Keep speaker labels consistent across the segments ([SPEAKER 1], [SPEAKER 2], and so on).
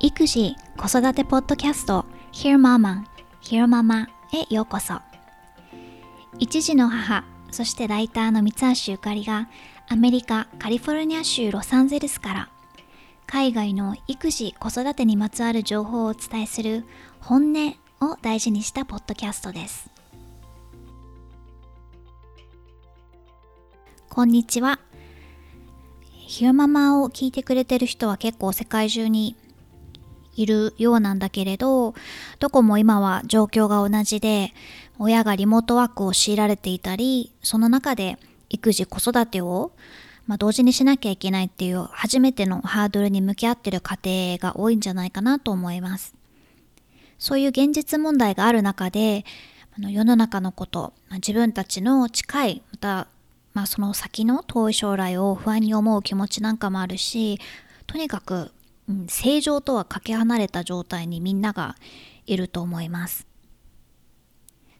[SPEAKER 1] 育児子育てポッドキャスト Hear Mama Hear Mama へようこそ。一児の母そしてライターの三橋ゆかりがアメリカカリフォルニア州ロサンゼルスから海外の育児子育てにまつわる情報をお伝えする本音を大事にしたポッドキャストです。こんにちはヒューママを聞いてくれてる人は結構世界中にいるようなんだけれど、どこも今は状況が同じで、親がリモートワークを強いられていたり、その中で育児子育てを、まあ、同時にしなきゃいけないっていう初めてのハードルに向き合ってる家庭が多いんじゃないかなと思います。そういう現実問題がある中で、あの世の中のこと、まあ、自分たちの近い、また、まあ、その先の遠い将来を不安に思う気持ちなんかもあるし、とにかくうん、正常とはかけ離れた状態にみんながいると思います。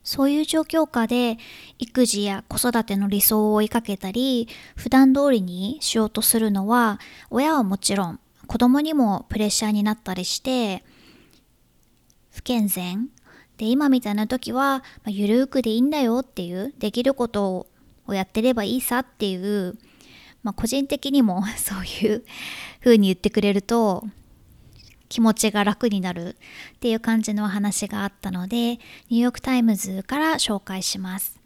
[SPEAKER 1] そういう状況下で育児や子育ての理想を追いかけたり普段通りにしようとするのは親はもちろん子供にもプレッシャーになったりして不健全で今みたいな時は、まあ、ゆるくでいいんだよっていうできることををやってればいいさっていうまあ、個人的にも そういう風に言ってくれると気持ちが楽になるっていう感じの話があったのでニューヨークタイムズから紹介します。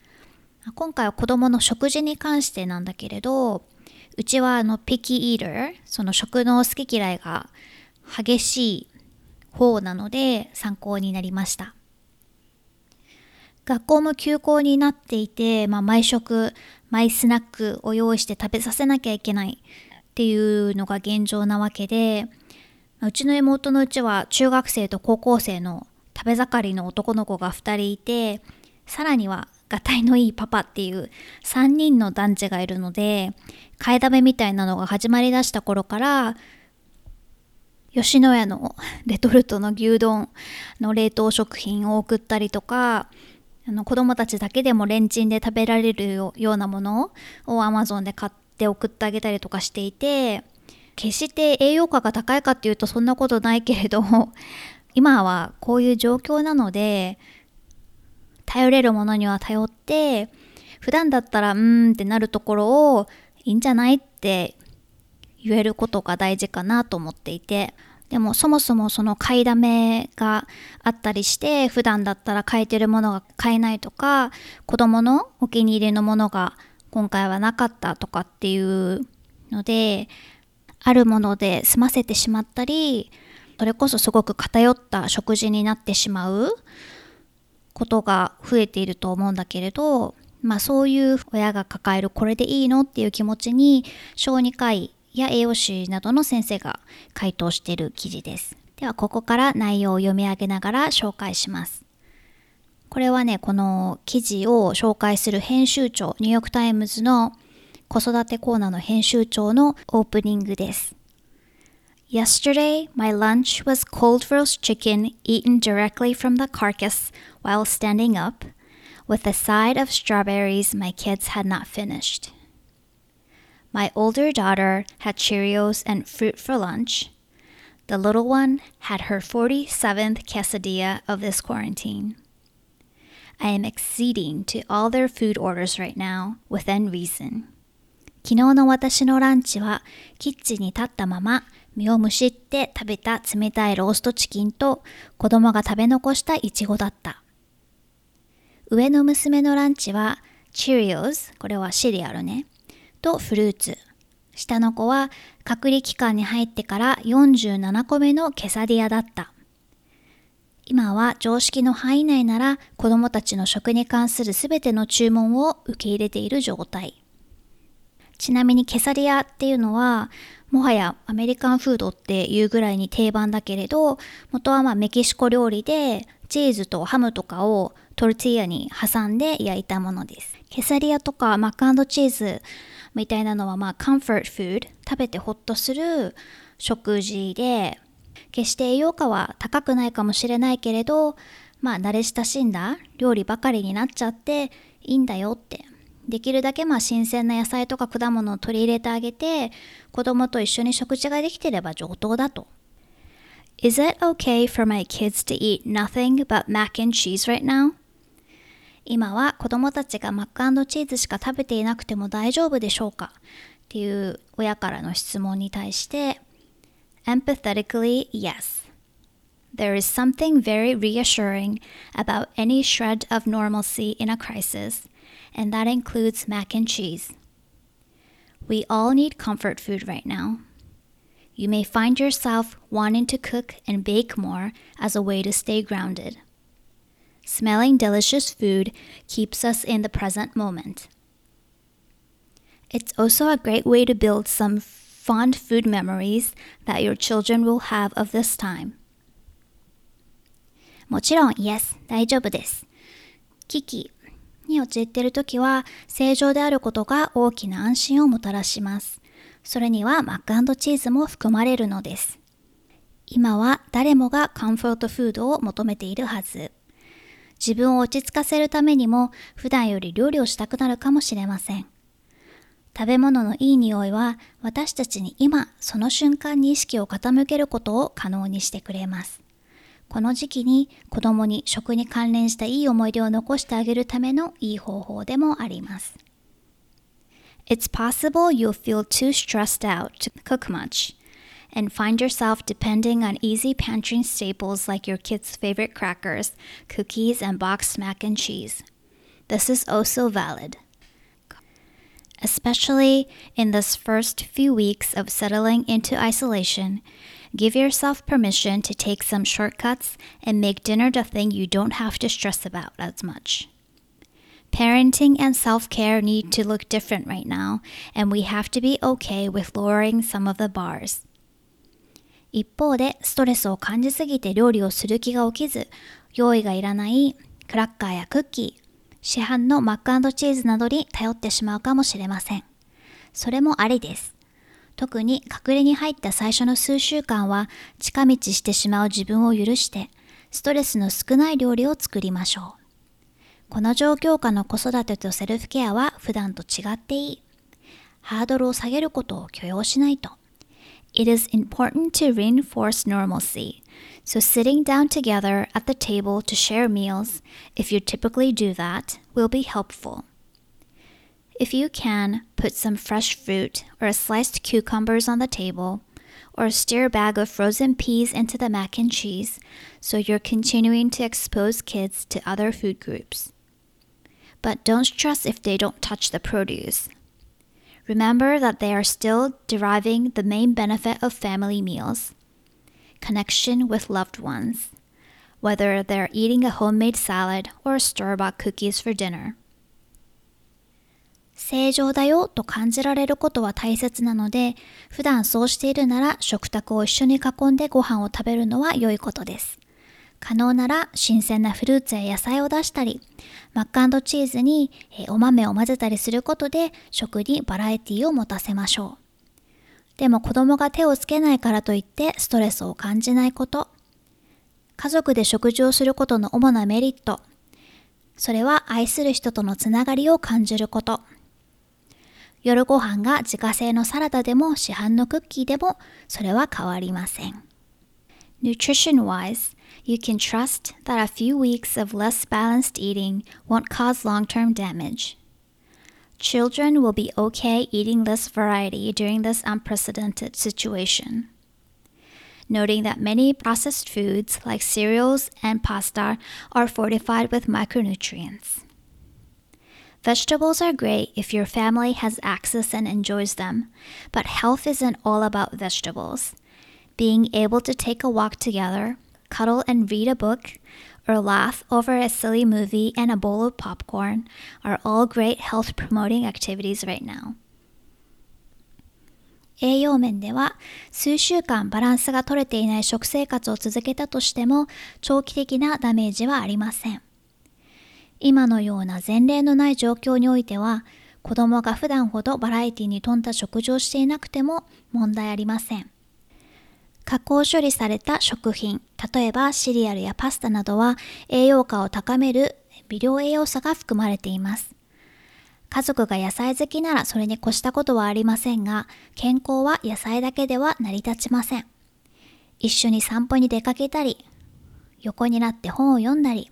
[SPEAKER 1] 今回は子供の食事に関してなんだけれどうちはあの picky eater その食の好き嫌いが激しい方なので参考になりました。学校も休校になっていて、まあ、毎食マイスナックを用意して食べさせなきゃいけないっていうのが現状なわけでうちの妹のうちは中学生と高校生の食べ盛りの男の子が2人いてさらにはがたいのいいパパっていう3人の男児がいるので買いだめみたいなのが始まりだした頃から吉野家のレトルトの牛丼の冷凍食品を送ったりとかあの子供たちだけでもレンチンで食べられるようなものを Amazon で買って送ってあげたりとかしていて決して栄養価が高いかっていうとそんなことないけれど 今はこういう状況なので頼れるものには頼って普段だったらうーんってなるところをいいんじゃないって言えることが大事かなと思っていてでもそもそもその買いだめがあったりして普段だったら買えてるものが買えないとか子供のお気に入りのものが今回はなかったとかっていうのであるもので済ませてしまったりそれこそすごく偏った食事になってしまうことが増えていると思うんだけれどまあそういう親が抱えるこれでいいのっていう気持ちに小児科医や栄養士などの先生が回答している記事です。ではここから内容を読み上げながら紹介します。これはね、この記事を紹介する編集長、ニューヨークタイムズの子育てコーナーの編集長のオープニングです。Yesterday, my lunch was cold roast chicken eaten directly from the carcass while standing up, with a side of strawberries my kids had not finished. My older daughter had Cheerios and fruit for lunch. The little one had her 47th quesadilla of this quarantine. I am acceding to all their food orders right now within reason. 昨日の私のランチはキッチンに立ったまま身をむしって食べた冷たいローストチキンと子供が食べ残したイチゴだった。上の娘のランチは Cheerios、これはシリアルね。とフルーツ。下の子は隔離期間に入ってから47個目のケサディアだった。今は常識の範囲内なら子供たちの食に関する全ての注文を受け入れている状態。ちなみにケサディアっていうのはもはやアメリカンフードっていうぐらいに定番だけれど元はまメキシコ料理でチーズとハムとかをトルティーヤに挟んで焼いたものです。ケサディアとか mac cheeseみたいなのはまあ、コンフォートフード、食べてホッとする食事で、決して栄養価は高くないかもしれないけれど、まあ慣れ親しんだ料理ばかりになっちゃっていいんだよってできるだけまあ新鮮な野菜とか果物を取り入れてあげて子供と一緒に食事ができてれば上等だと。Is it okay for my kids to eat nothing but mac and cheese right now? 今は子供たちがマックチーズしか食べていなくても大丈夫でしょうかっていう親からの質問に対して Empathetically, yes. There is something very reassuring about any shred of normalcy in a crisis, and that includes mac and cheese. We all need comfort food right now. You may find yourself wanting to cook and bake more as a way to stay grounded. Smelling delicious food keeps us in the present moment. It's also a great way to build some fond food memories that your children will have of this time. もちろん、Yes、大丈夫です。危機に陥っているときは、正常であることが大きな安心をもたらします。それにはマックチーズも含まれるのです。今は誰もがカンフォートフードを求めているはず。自分を落ち着かせるためにも普段より料理をしたくなるかもしれません。食べ物のいい匂いは私たちに今その瞬間に意識を傾けることを可能にしてくれます。この時期に子供に食に関連したいい思い出を残してあげるためのいい方法でもあります。It's possible you'll feel too stressed out to cook much and find yourself depending on easy pantry staples like your kids' favorite crackers, cookies, and boxed mac and cheese. This is also valid. Especially in this first few weeks of settling into isolation, give yourself permission to take some shortcuts and make dinner the thing you don't have to stress about as much. Parenting and self care need to look different right now, and we have to be okay with lowering some of the bars. 一方で、ストレスを感じすぎて料理をする気が起きず、用意がいらないクラッカーやクッキー、市販のマックチーズなどに頼ってしまうかもしれません。それもありです。特に隠れに入った最初の数週間は近道してしまう自分を許してストレスの少ない料理を作りましょう。この状況下の子育てとセルフケアは普段と違っていい。ハードルを下げることを許容しないと。It is important to reinforce normalcy So, sitting down together at the table to share meals, if you typically do that, will be helpful. If you can, put some fresh fruit or sliced cucumbers on the table, or stir a bag of frozen peas into the mac and cheese, so you're continuing to expose kids to other food groups. But don't stress if they don't touch the produce. Remember that they are still deriving the main benefit of family meals connection with loved ones, whether they're eating a homemade salad or store bought cookies for dinner. 正常だよと感じられることは大切なので、普段そうしているなら食卓を一緒に囲んでご飯を食べるのは良いことです。可能なら新鮮なフルーツや野菜を出したり、マックチーズにお豆を混ぜたりすることで食にバラエティを持たせましょう。でも子供が手をつけないからといってストレスを感じないこと。家族で食事をすることの主なメリット。それは愛する人とのつながりを感じること。夜ご飯が自家製のサラダでも市販のクッキーでもそれは変わりません。Nutrition wise, you can trust that a few weeks of less balanced eating won't cause long term damage. Children will be okay eating less variety during this unprecedented situation. Noting that many processed foods like cereals and pasta are fortified with micronutrients. Vegetables are great if your family has access and enjoys them, but health isn't all about vegetables. Being able to take a walk together, cuddle and read a book, or laugh over a silly movie and a bowl of popcorn are all great health promoting activities right now. 栄養面では数週間バランスが取れていない食生活を続けたとしても長期的なダメージはありません。今のような前例のない状況においては子供が普段ほどバラエティに富んだ食事をしていなくても問題ありません。加工処理された食品、例えばシリアルやパスタなどは栄養価を高める微量栄養素が含まれています。家族が野菜好きならそれに越したことはありませんが、健康は野菜だけでは成り立ちません。一緒に散歩に出かけたり、横になって本を読んだり、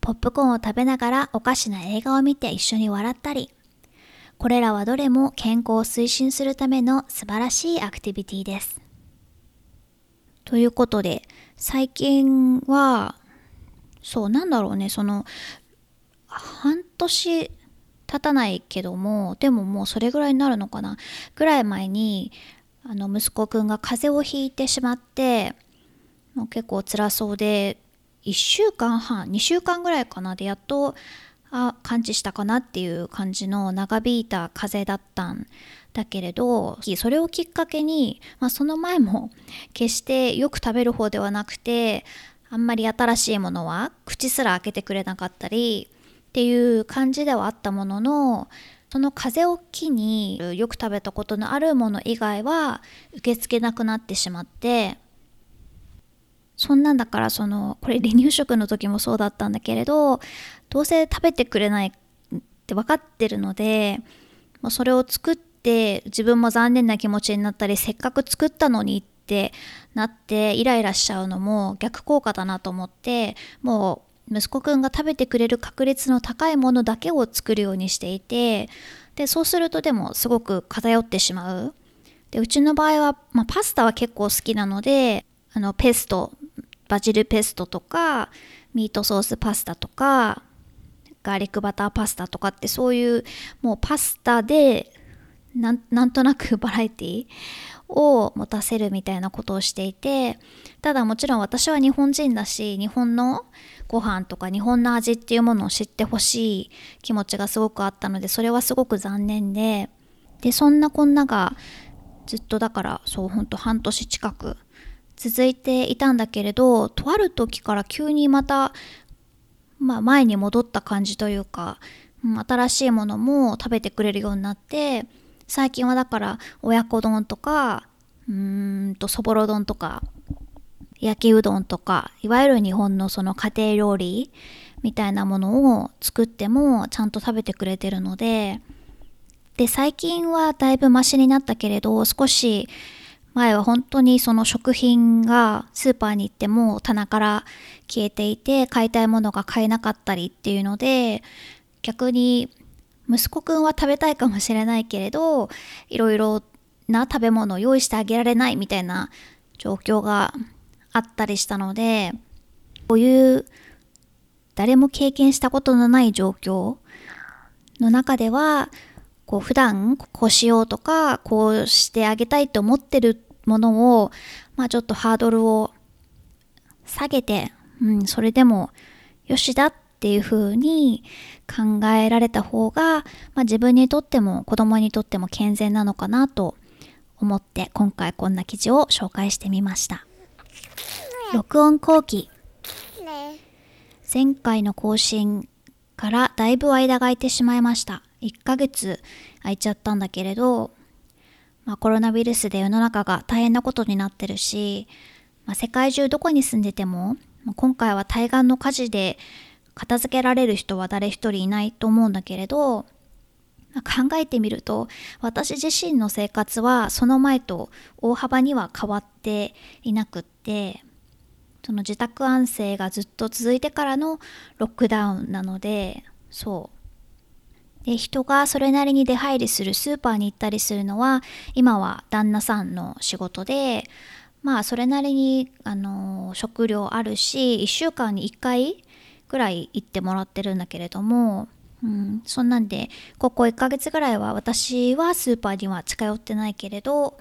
[SPEAKER 1] ポップコーンを食べながらおかしな映画を見て一緒に笑ったり、これらはどれも健康を推進するための素晴らしいアクティビティです。ということで、最近は、そう、なんだろうね、その、半年経たないけども、でももうそれぐらいになるのかな、ぐらい前に、あの、息子くんが風邪をひいてしまって、もう結構辛そうで、1週間半、2週間ぐらいかな？で、やっと、あ、感知したかなっていう感じの長引いた風だったんだけれどそれをきっかけに、まあ、その前も決してよく食べる方ではなくてあんまり新しいものは口すら開けてくれなかったりっていう感じではあったもののその風邪を機によく食べたことのあるもの以外は受け付けなくなってしまってそんなんだからそのこれ離乳食の時もそうだったんだけれどどうせ食べてくれないって分かってるのでそれを作ってって自分も残念な気持ちになったりせっかく作ったのにってなってイライラしちゃうのも逆効果だなと思ってもう息子くんが食べてくれる確率の高いものだけを作るようにしていてでそうするとでもすごく偏ってしまう。でうちの場合は、まあ、パスタは結構好きなのであのペストバジルペストとかミートソースパスタとかガーリックバターパスタとかってそういうもうパスタでなんとなく バラエティを持たせるみたいなことをしていてただもちろん私は日本人だし日本のご飯とか日本の味っていうものを知ってほしい気持ちがすごくあったのでそれはすごく残念ででそんなこんながずっとだからそうほんと半年近く続いていたんだけれどとある時から急にまた、まあ、前に戻った感じというか、新しいものも食べてくれるようになって最近はだから親子丼とかうーんとそぼろ丼とか焼きうどんとかいわゆる日本のその家庭料理みたいなものを作ってもちゃんと食べてくれてるのでで最近はだいぶマシになったけれど少し前は本当にその食品がスーパーに行っても棚から消えていて買いたいものが買えなかったりっていうので逆に息子くんは食べたいかもしれないけれどいろいろな食べ物を用意してあげられないみたいな状況があったりしたのでこういう誰も経験したことのない状況の中ではこう普段こうしようとかこうしてあげたいと思ってるものを、まあ、ちょっとハードルを下げて、うん、それでもよしだっていうふうに考えられた方が、まあ、自分にとっても子供にとっても健全なのかなと思って今回こんな記事を紹介してみました。録音後期。前回の更新からだいぶ間が空いてしまいました。1ヶ月空いちゃったんだけれど、まあ、コロナウイルスで世の中が大変なことになってるし、まあ、世界中どこに住んでても今回は対岸の火事で片付けられる人は誰一人いないと思うんだけれど考えてみると私自身の生活はその前と大幅には変わっていなくってその自宅安静がずっと続いてからのロックダウンなのでそう。で人がそれなりに出入りするスーパーに行ったりするのは今は旦那さんの仕事でまあそれなりにあの食料あるし1週間に1回ぐらい行ってもらってるんだけれども、うん、そんなんでここ1ヶ月ぐらいは私はスーパーには近寄ってないけれど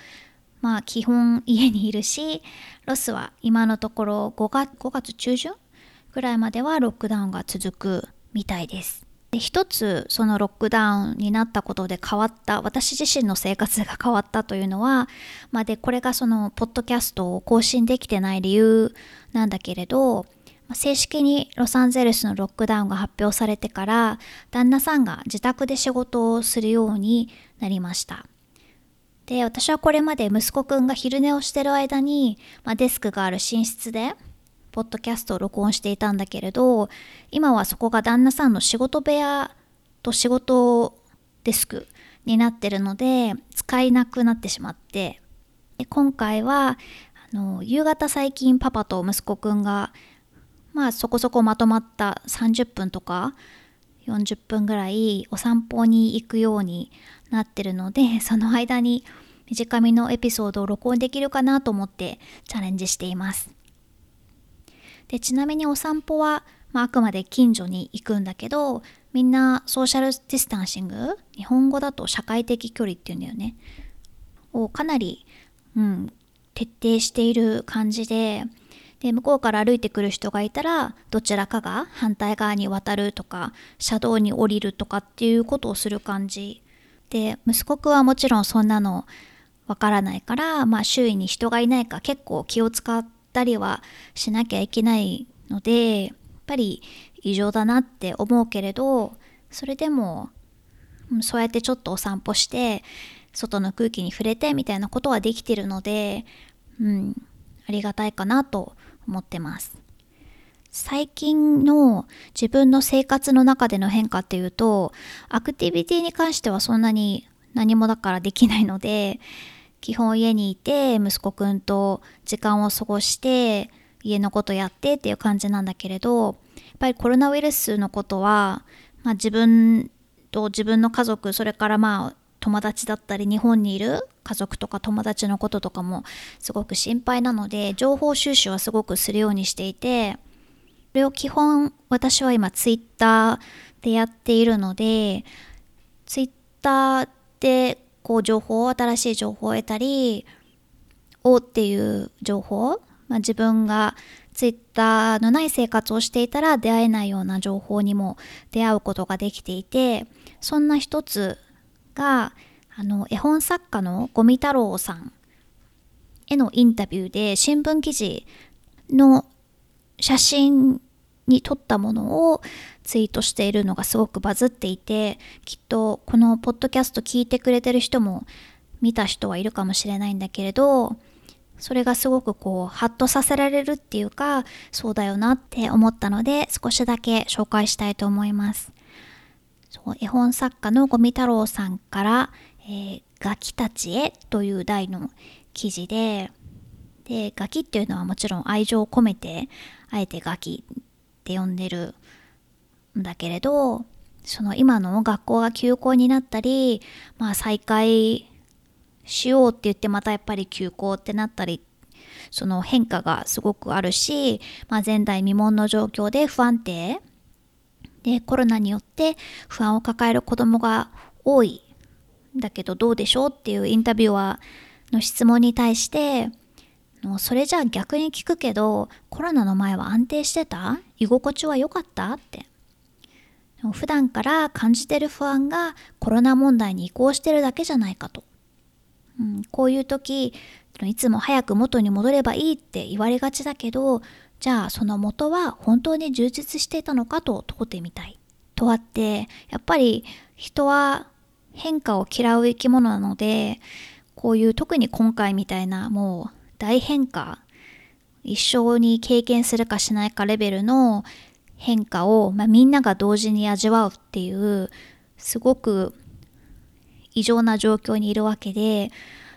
[SPEAKER 1] まあ基本家にいるしロスは今のところ5月 ,5 月中旬ぐらいまではロックダウンが続くみたいです。で一つそのロックダウンになったことで変わった私自身の生活が変わったというのは、まあ、でこれがそのポッドキャストを更新できてない理由なんだけれど正式にロサンゼルスのロックダウンが発表されてから旦那さんが自宅で仕事をするようになりました。で私はこれまで息子くんが昼寝をしてる間に、まあ、デスクがある寝室でポッドキャストを録音していたんだけれど今はそこが旦那さんの仕事部屋と仕事デスクになってるので使えなくなってしまって。で今回はあの夕方最近パパと息子くんがまあそこそこまとまった30分とか40分ぐらいお散歩に行くようになってるのでその間に短めのエピソードを録音できるかなと思ってチャレンジしています。でちなみにお散歩は、まあ、あくまで近所に行くんだけどみんなソーシャルディスタンシング日本語だと社会的距離っていうんだよね。をかなり、うん、徹底している感じでで向こうから歩いてくる人がいたらどちらかが反対側に渡るとか車道に降りるとかっていうことをする感じ。で息子くんはもちろんそんなのわからないから、まあ、周囲に人がいないか結構気を使ってたりはしなきゃいけないのでやっぱり異常だなって思うけれどそれでもそうやってちょっとお散歩して外の空気に触れてみたいなことはできてるので、うん、ありがたいかなと思ってます。最近の自分の生活の中での変化っていうとアクティビティに関してはそんなに何もだからできないので基本家にいて息子くんと時間を過ごして家のことやってっていう感じなんだけれどやっぱりコロナウイルスのことは、まあ、自分と自分の家族それからまあ友達だったり日本にいる家族とか友達のこととかもすごく心配なので情報収集はすごくするようにしていてそれを基本私は今ツイッターでやっているのでツイッターでこう情報を新しい情報を得たりおっていう情報、まあ、自分がツイッターのない生活をしていたら出会えないような情報にも出会うことができていてそんな一つがあの絵本作家の五味太郎さんへのインタビューで新聞記事の写真に撮ったものをツイートしているのがすごくバズっていてきっとこのポッドキャスト聞いてくれてる人も見た人はいるかもしれないんだけれどそれがすごくこうハッとさせられるっていうかそうだよなって思ったので少しだけ紹介したいと思います。そう絵本作家の五味太郎さんから「えー、ガキたちへ」という題の記事ででガキっていうのはもちろん愛情を込めてあえてガキって呼んでるんだけれどその今の学校が休校になったり、まあ、再開しようって言ってまたやっぱり休校ってなったりその変化がすごくあるし、まあ、前代未聞の状況で不安定。でコロナによって不安を抱える子どもが多いだけどどうでしょうっていうインタビュアーの質問に対してそれじゃあ逆に聞くけどコロナの前は安定してた？居心地は良かった？って。普段から感じてる不安がコロナ問題に移行してるだけじゃないかと、うん、こういう時いつも早く元に戻ればいいって言われがちだけどじゃあその元は本当に充実していたのかと問うてみたい。とあってやっぱり人は変化を嫌う生き物なのでこういう特に今回みたいなもう大変化一生に経験するかしないかレベルの変化を、まあ、みんなが同時に味わうっていうすごく異常な状況にいるわけで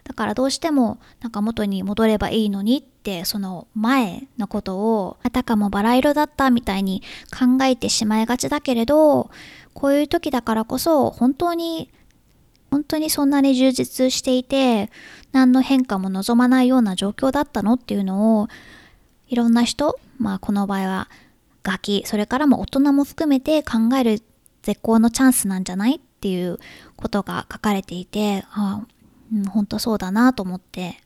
[SPEAKER 1] だからどうしてもなんか元に戻ればいいのにってその前のことをあたかもバラ色だったみたいに考えてしまいがちだけれどこういう時だからこそ本当に本当にそんなに充実していて何の変化も望まないような状況だったのっていうのをいろんな人まあこの場合はガキそれからも大人も含めて考える絶好のチャンスなんじゃないっていうことが書かれていてああうん、本当そうだなと思って。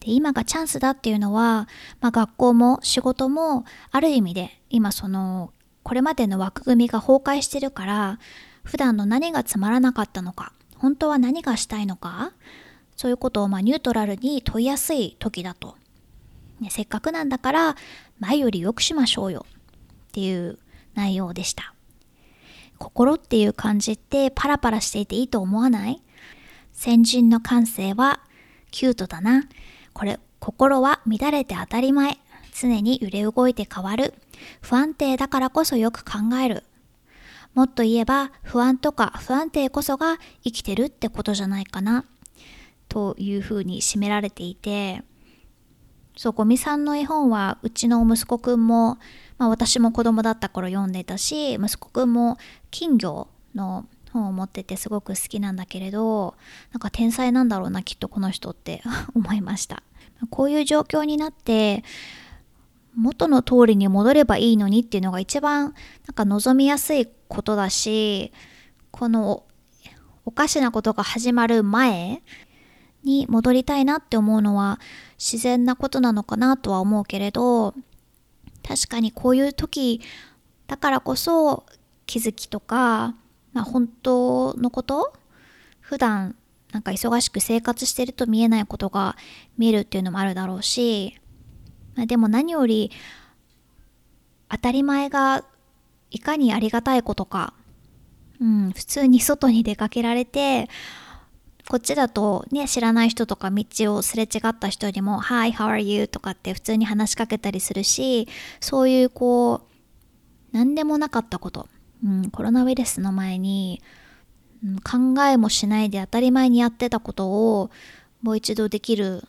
[SPEAKER 1] で今がチャンスだっていうのは、まあ、学校も仕事もある意味で今そのこれまでの枠組みが崩壊してるから普段の何がつまらなかったのか本当は何がしたいのかそういうことをまニュートラルに問いやすい時だと、ね、せっかくなんだから前より良くしましょうよっていう内容でした心っていう感じってパラパラしていていいと思わない？先人の感性はキュートだな。これ、心は乱れて当たり前。常に揺れ動いて変わる。不安定だからこそよく考える。もっと言えば、不安とか不安定こそが生きてるってことじゃないかな。というふうに締められていて、そう、ゴミさんの絵本はうちの息子くんも、まあ私も子供だった頃読んでたし、息子くんも金魚の本を持っててすごく好きなんだけれど、なんか天才なんだろうな、きっとこの人って 思いました。こういう状況になって、元の通りに戻ればいいのにっていうのが一番なんか望みやすいことだし、このおかしなことが始まる前に戻りたいなって思うのは自然なことなのかなとは思うけれど確かにこういう時だからこそ気づきとか、まあ、本当のこと普段なんか忙しく生活してると見えないことが見えるっていうのもあるだろうし、まあ、でも何より当たり前がいかにありがたいことか、うん、普通に外に出かけられてこっちだとね、知らない人とか道をすれ違った人にも、Hi, how are you? とかって普通に話しかけたりするし、そういうこう、何でもなかったこと、うん、コロナウイルスの前に、考えもしないで当たり前にやってたことをもう一度できる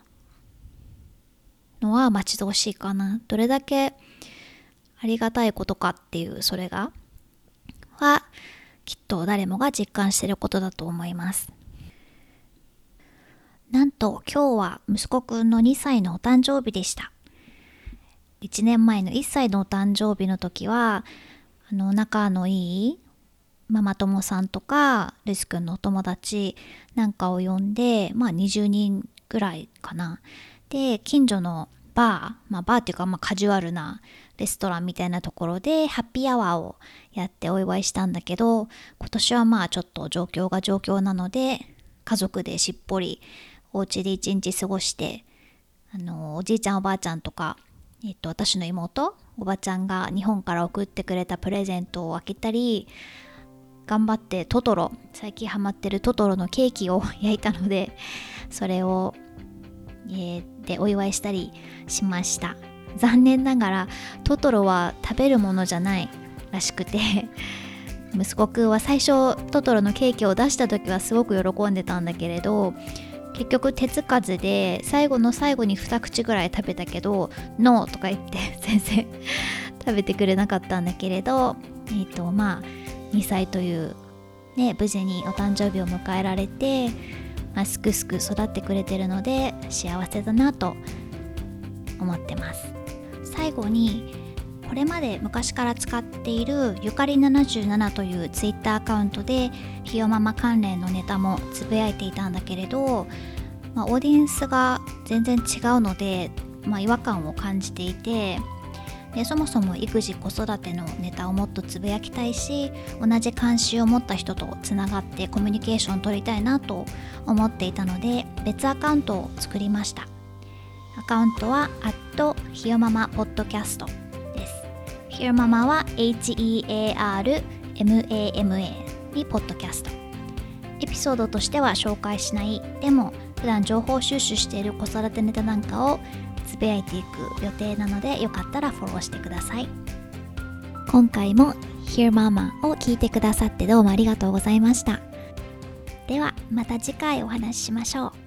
[SPEAKER 1] のは待ち遠しいかな。どれだけありがたいことかっていう、それが、は、きっと誰もが実感してることだと思います。なんと今日は息子くんの2歳のお誕生日でした。1年前の1歳のお誕生日の時は、あの、仲のいいママ友さんとか、ルスくんのお友達なんかを呼んで、まあ20人ぐらいかな。で、近所のバー、まあバーっていうかまあカジュアルなレストランみたいなところでハッピーアワーをやってお祝いしたんだけど、今年はまあちょっと状況が状況なので、家族でしっぽりお家で一日過ごしてあのおじいちゃんおばあちゃんとか、えっと、私の妹おばちゃんが日本から送ってくれたプレゼントを開けたり頑張ってトトロ最近ハマってるトトロのケーキを焼いたのでそれを、えー、でお祝いしたりしました。残念ながらトトロは食べるものじゃないらしくて息子くんは最初トトロのケーキを出した時はすごく喜んでたんだけれど結局手つかずで最後の最後に2口ぐらい食べたけど「ノー」とか言って 全然食べてくれなかったんだけれどえっ、ー、とまあ2歳というね無事にお誕生日を迎えられて、まあ、すくすく育ってくれてるので幸せだなと思ってます。最後にこれまで昔から使っているゆかり77というツイッターアカウントでひよママ関連のネタもつぶやいていたんだけれど、まあ、オーディエンスが全然違うので、まあ、違和感を感じていてでそもそも育児子育てのネタをもっとつぶやきたいし同じ関心を持った人とつながってコミュニケーションを取りたいなと思っていたので別アカウントを作りました。アカウントはひよママポッドキャスト Hear Mama は HEARMAMA にポッドキャスト。エピソードとしては紹介しないでも普段情報収集している子育てネタなんかをつぶやいていく予定なのでよかったらフォローしてください。今回も Hear Mama を聞いてくださってどうもありがとうございました。ではまた次回お話ししましょう。